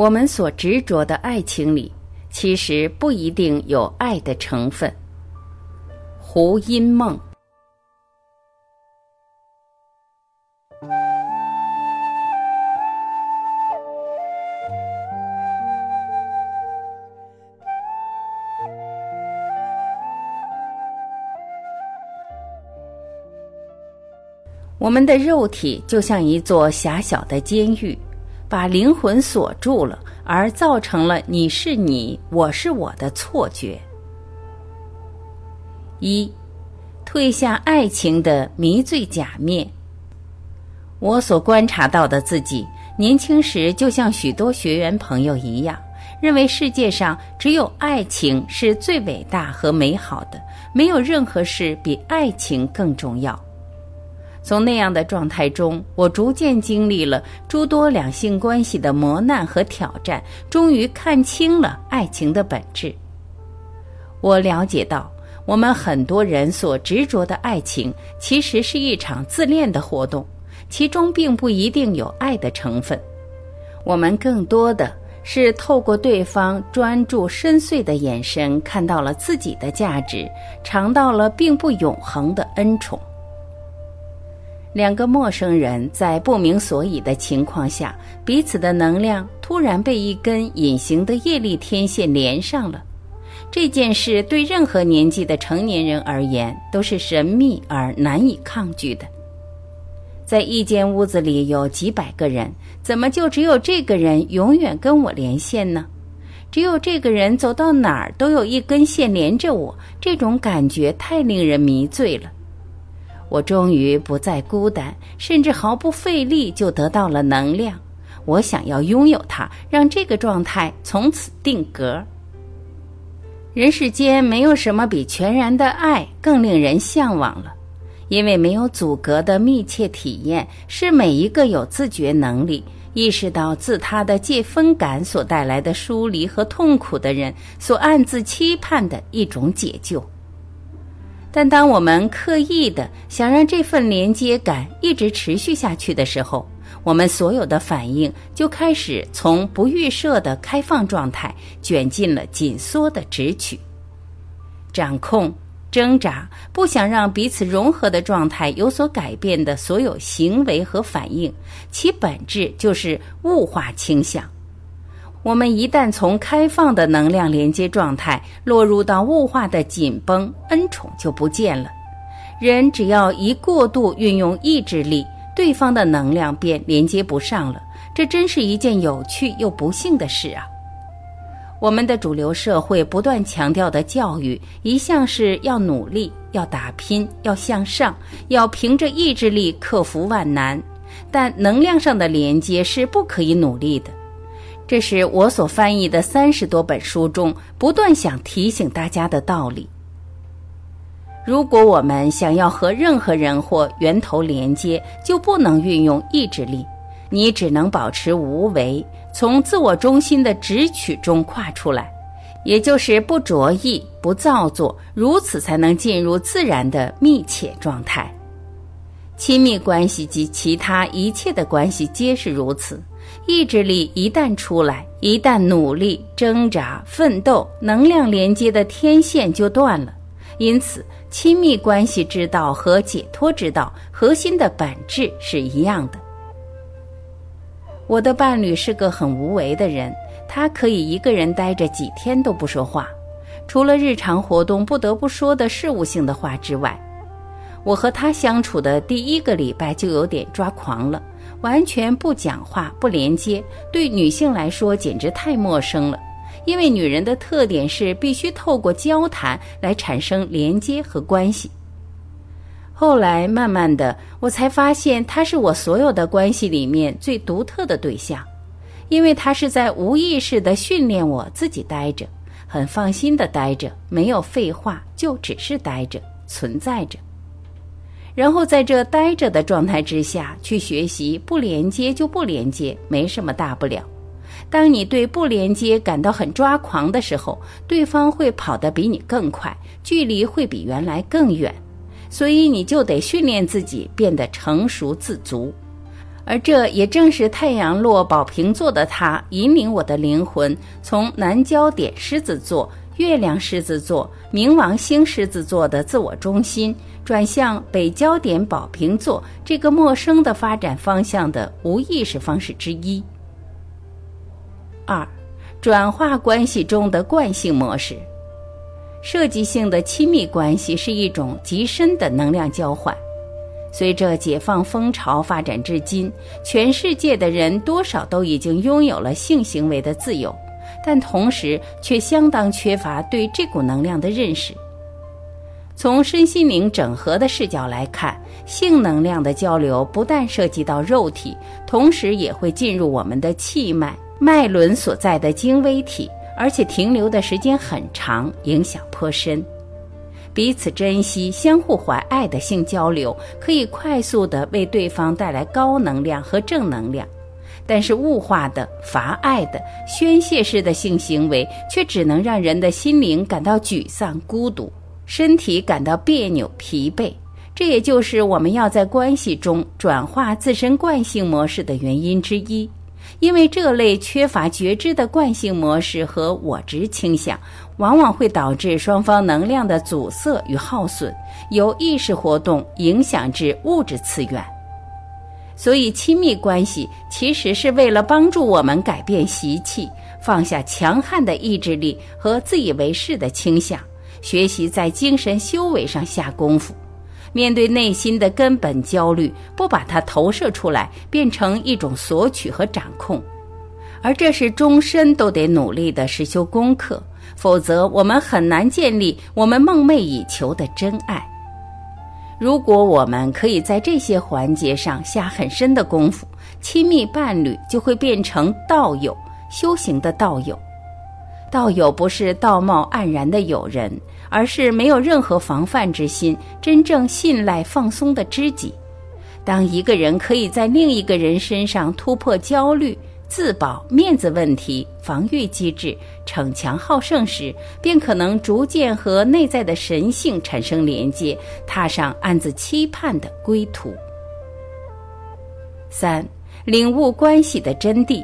我们所执着的爱情里，其实不一定有爱的成分。胡因梦。我们的肉体就像一座狭小的监狱，把灵魂锁住了，而造成了你是你，我是我的错觉。一，褪下爱情的迷醉假面。我所观察到的自己，年轻时就像许多学员朋友一样，认为世界上只有爱情是最伟大和美好的，没有任何事比爱情更重要。从那样的状态中，我逐渐经历了诸多两性关系的磨难和挑战，终于看清了爱情的本质。我了解到，我们很多人所执着的爱情，其实是一场自恋的活动，其中并不一定有爱的成分。我们更多的是透过对方专注深邃的眼神，看到了自己的价值，尝到了并不永恒的恩宠。两个陌生人在不明所以的情况下，彼此的能量突然被一根隐形的业力天线连上了。这件事对任何年纪的成年人而言都是神秘而难以抗拒的。在一间屋子里有几百个人，怎么就只有这个人永远跟我连线呢？只有这个人走到哪儿都有一根线连着我，这种感觉太令人迷醉了。我终于不再孤单，甚至毫不费力就得到了能量。我想要拥有它，让这个状态从此定格。人世间没有什么比全然的爱更令人向往了，因为没有阻隔的密切体验，是每一个有自觉能力、意识到自他的界分感所带来的疏离和痛苦的人所暗自期盼的一种解救。但当我们刻意的想让这份连接感一直持续下去的时候，我们所有的反应就开始从不预设的开放状态卷进了紧缩的直取。掌控、挣扎、不想让彼此融合的状态有所改变的所有行为和反应，其本质就是物化倾向。我们一旦从开放的能量连接状态落入到物化的紧绷，恩宠就不见了。人只要一过度运用意志力，对方的能量便连接不上了。这真是一件有趣又不幸的事啊！我们的主流社会不断强调的教育，一向是要努力、要打拼、要向上、要凭着意志力克服万难，但能量上的连接是不可以努力的。这是我所翻译的三十多本书中不断想提醒大家的道理。如果我们想要和任何人或源头连接，就不能运用意志力，你只能保持无为，从自我中心的直取中跨出来，也就是不着意、不造作，如此才能进入自然的密切状态。亲密关系及其他一切的关系皆是如此。意志力一旦出来，一旦努力挣扎奋斗，能量连接的天线就断了。因此，亲密关系之道和解脱之道核心的本质是一样的。我的伴侣是个很无为的人，他可以一个人待着几天都不说话，除了日常活动不得不说的事务性的话之外。我和他相处的第一个礼拜就有点抓狂了。完全不讲话、不连接，对女性来说简直太陌生了。因为女人的特点是必须透过交谈来产生连接和关系。后来慢慢的，我才发现他是我所有的关系里面最独特的对象，因为他是在无意识的训练我自己待着，很放心的待着，没有废话，就只是待着，存在着。然后在这待着的状态之下去学习，不连接就不连接，没什么大不了。当你对不连接感到很抓狂的时候，对方会跑得比你更快，距离会比原来更远，所以你就得训练自己变得成熟自足。而这也正是太阳落宝瓶座的他引领我的灵魂从南焦点狮子座、月亮狮子座、冥王星狮子座的自我中心，转向北焦点宝瓶座这个陌生的发展方向的无意识方式之一。二，转化关系中的惯性模式。设计性的亲密关系是一种极深的能量交换。随着解放风潮发展至今，全世界的人多少都已经拥有了性行为的自由，但同时却相当缺乏对这股能量的认识。从身心灵整合的视角来看，性能量的交流不但涉及到肉体，同时也会进入我们的气脉、脉轮所在的精微体，而且停留的时间很长，影响颇深。彼此珍惜、相互怀爱的性交流，可以快速地为对方带来高能量和正能量；但是物化的、乏爱的、宣泄式的性行为，却只能让人的心灵感到沮丧、孤独，身体感到别扭、疲惫。这也就是我们要在关系中转化自身惯性模式的原因之一。因为这类缺乏觉知的惯性模式和我执倾向，往往会导致双方能量的阻塞与耗损，由意识活动影响至物质次元。所以，亲密关系其实是为了帮助我们改变习气，放下强悍的意志力和自以为是的倾向，学习在精神修为上下功夫。面对内心的根本焦虑，不把它投射出来，变成一种索取和掌控，而这是终身都得努力的实修功课，否则我们很难建立我们梦寐以求的真爱。如果我们可以在这些环节上下很深的功夫，亲密伴侣就会变成道友，修行的道友。道友不是道貌岸然的友人。而是没有任何防范之心，真正信赖、放松的知己。当一个人可以在另一个人身上突破焦虑、自保、面子问题、防御机制、逞强好胜时，便可能逐渐和内在的神性产生连接，踏上暗自期盼的归途。三、领悟关系的真谛。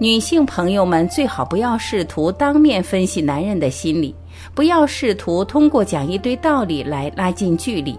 女性朋友们最好不要试图当面分析男人的心理。不要试图通过讲一堆道理来拉近距离。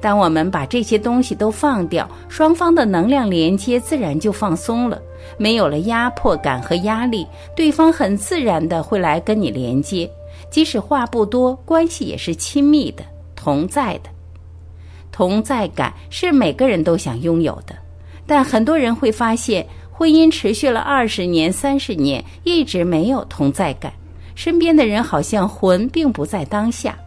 当我们把这些东西都放掉，双方的能量连接自然就放松了，没有了压迫感和压力，对方很自然的会来跟你连接。即使话不多，关系也是亲密的、同在的。同在感是每个人都想拥有的，但很多人会发现，婚姻持续了二十年、三十年，一直没有同在感。身边的人好像魂并不在当下，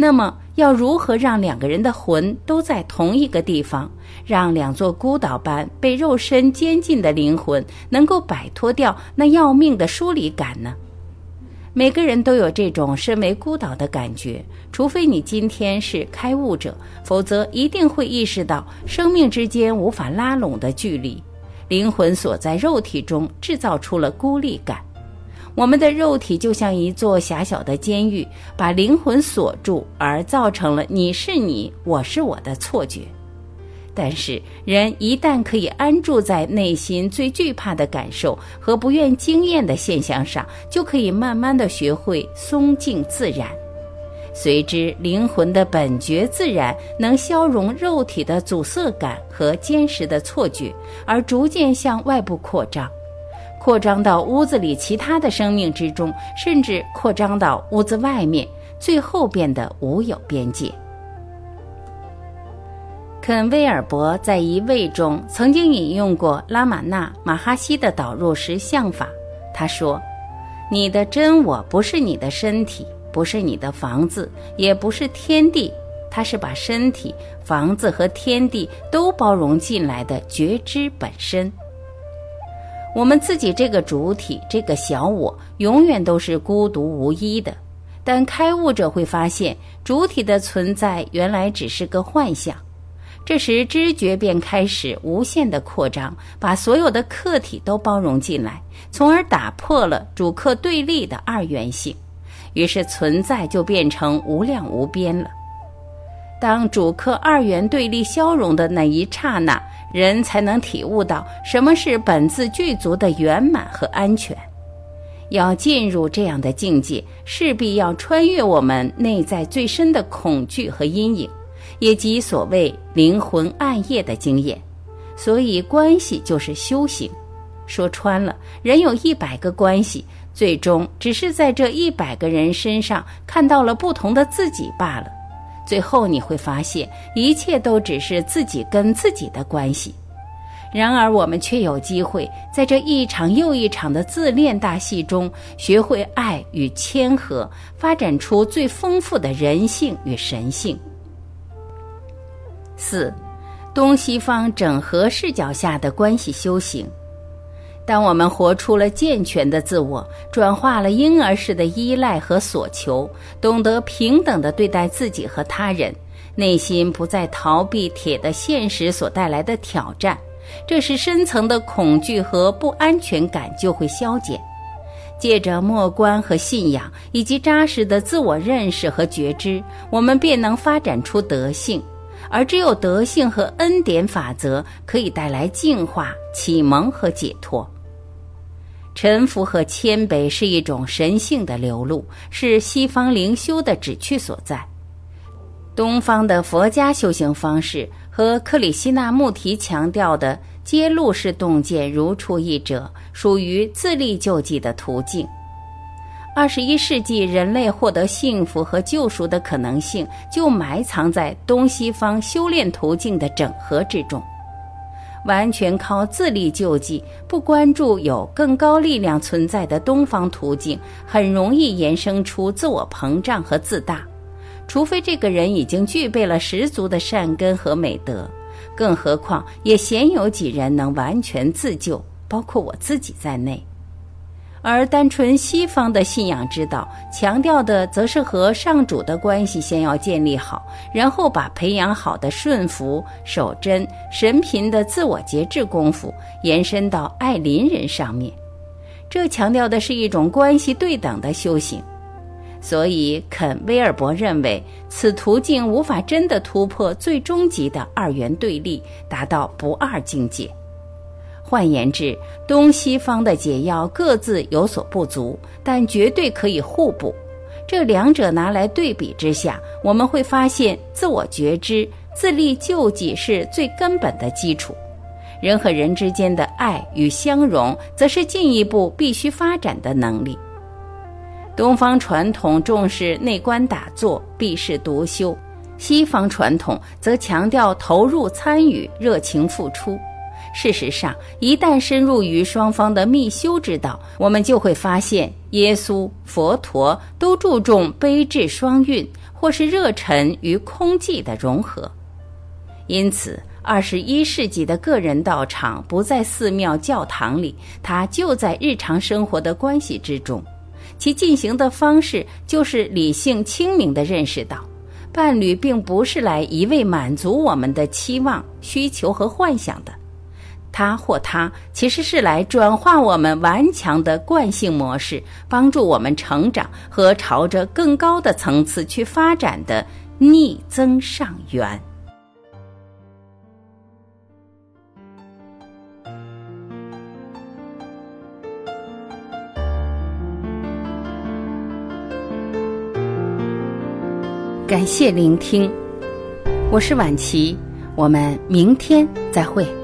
那么要如何让两个人的魂都在同一个地方，让两座孤岛般被肉身监禁的灵魂能够摆脱掉那要命的疏离感呢？每个人都有这种身为孤岛的感觉，除非你今天是开悟者，否则一定会意识到生命之间无法拉拢的距离，灵魂所在肉体中制造出了孤立感。我们的肉体就像一座狭小的监狱，把灵魂锁住，而造成了你是你，我是我的错觉。但是，人一旦可以安住在内心最惧怕的感受和不愿经验的现象上，就可以慢慢的学会松静自然。随之，灵魂的本觉自然能消融肉体的阻塞感和坚实的错觉，而逐渐向外部扩张。扩张到屋子里其他的生命之中，甚至扩张到屋子外面，最后变得无有边界。肯威尔伯在一位中曾经引用过拉玛那马哈希的导入实相法，他说：“你的真我不是你的身体，不是你的房子，也不是天地，它是把身体、房子和天地都包容进来的觉知本身。”我们自己这个主体，这个小我，永远都是孤独无依的。但开悟者会发现，主体的存在原来只是个幻象。这时，知觉便开始无限的扩张，把所有的客体都包容进来，从而打破了主客对立的二元性。于是，存在就变成无量无边了。当主客二元对立消融的那一刹那，人才能体悟到什么是本自具足的圆满和安全。要进入这样的境界，势必要穿越我们内在最深的恐惧和阴影，也即所谓灵魂暗夜的经验。所以，关系就是修行。说穿了，人有一百个关系，最终只是在这一百个人身上看到了不同的自己罢了。最后你会发现，一切都只是自己跟自己的关系。然而，我们却有机会在这一场又一场的自恋大戏中，学会爱与谦和，发展出最丰富的人性与神性。四，东西方整合视角下的关系修行。当我们活出了健全的自我，转化了婴儿式的依赖和索求，懂得平等地对待自己和他人，内心不再逃避铁的现实所带来的挑战，这时深层的恐惧和不安全感就会消减。借着默观和信仰，以及扎实的自我认识和觉知，我们便能发展出德性，而只有德性和恩典法则可以带来净化、启蒙和解脱。臣服和谦卑是一种神性的流露，是西方灵修的旨趣所在。东方的佛家修行方式和克里希那穆提强调的揭露式洞见如出一辙，属于自力救济的途径。二十一世纪人类获得幸福和救赎的可能性，就埋藏在东西方修炼途径的整合之中。完全靠自力救济，不关注有更高力量存在的东方途径，很容易衍生出自我膨胀和自大。除非这个人已经具备了十足的善根和美德，更何况也鲜有几人能完全自救，包括我自己在内。而单纯西方的信仰之道，强调的则是和上主的关系先要建立好，然后把培养好的顺服、守贞、神贫的自我节制功夫延伸到爱邻人上面。这强调的是一种关系对等的修行。所以，肯·威尔伯认为，此途径无法真的突破最终极的二元对立，达到不二境界。换言之，东西方的解药各自有所不足，但绝对可以互补。这两者拿来对比之下，我们会发现，自我觉知、自力救济是最根本的基础。人和人之间的爱与相融，则是进一步必须发展的能力。东方传统重视内观打坐、避世独修，西方传统则强调投入参与、热情付出。事实上，一旦深入于双方的密修之道，我们就会发现，耶稣、佛陀都注重悲智双运，或是热忱与空寂的融合。因此，二十一世纪的个人道场不在寺庙、教堂里，它就在日常生活的关系之中。其进行的方式就是理性清明地认识到，伴侣并不是来一味满足我们的期望、需求和幻想的。他或他其实是来转化我们顽强的惯性模式，帮助我们成长和朝着更高的层次去发展的逆增上缘。感谢聆听，我是晚琪，我们明天再会。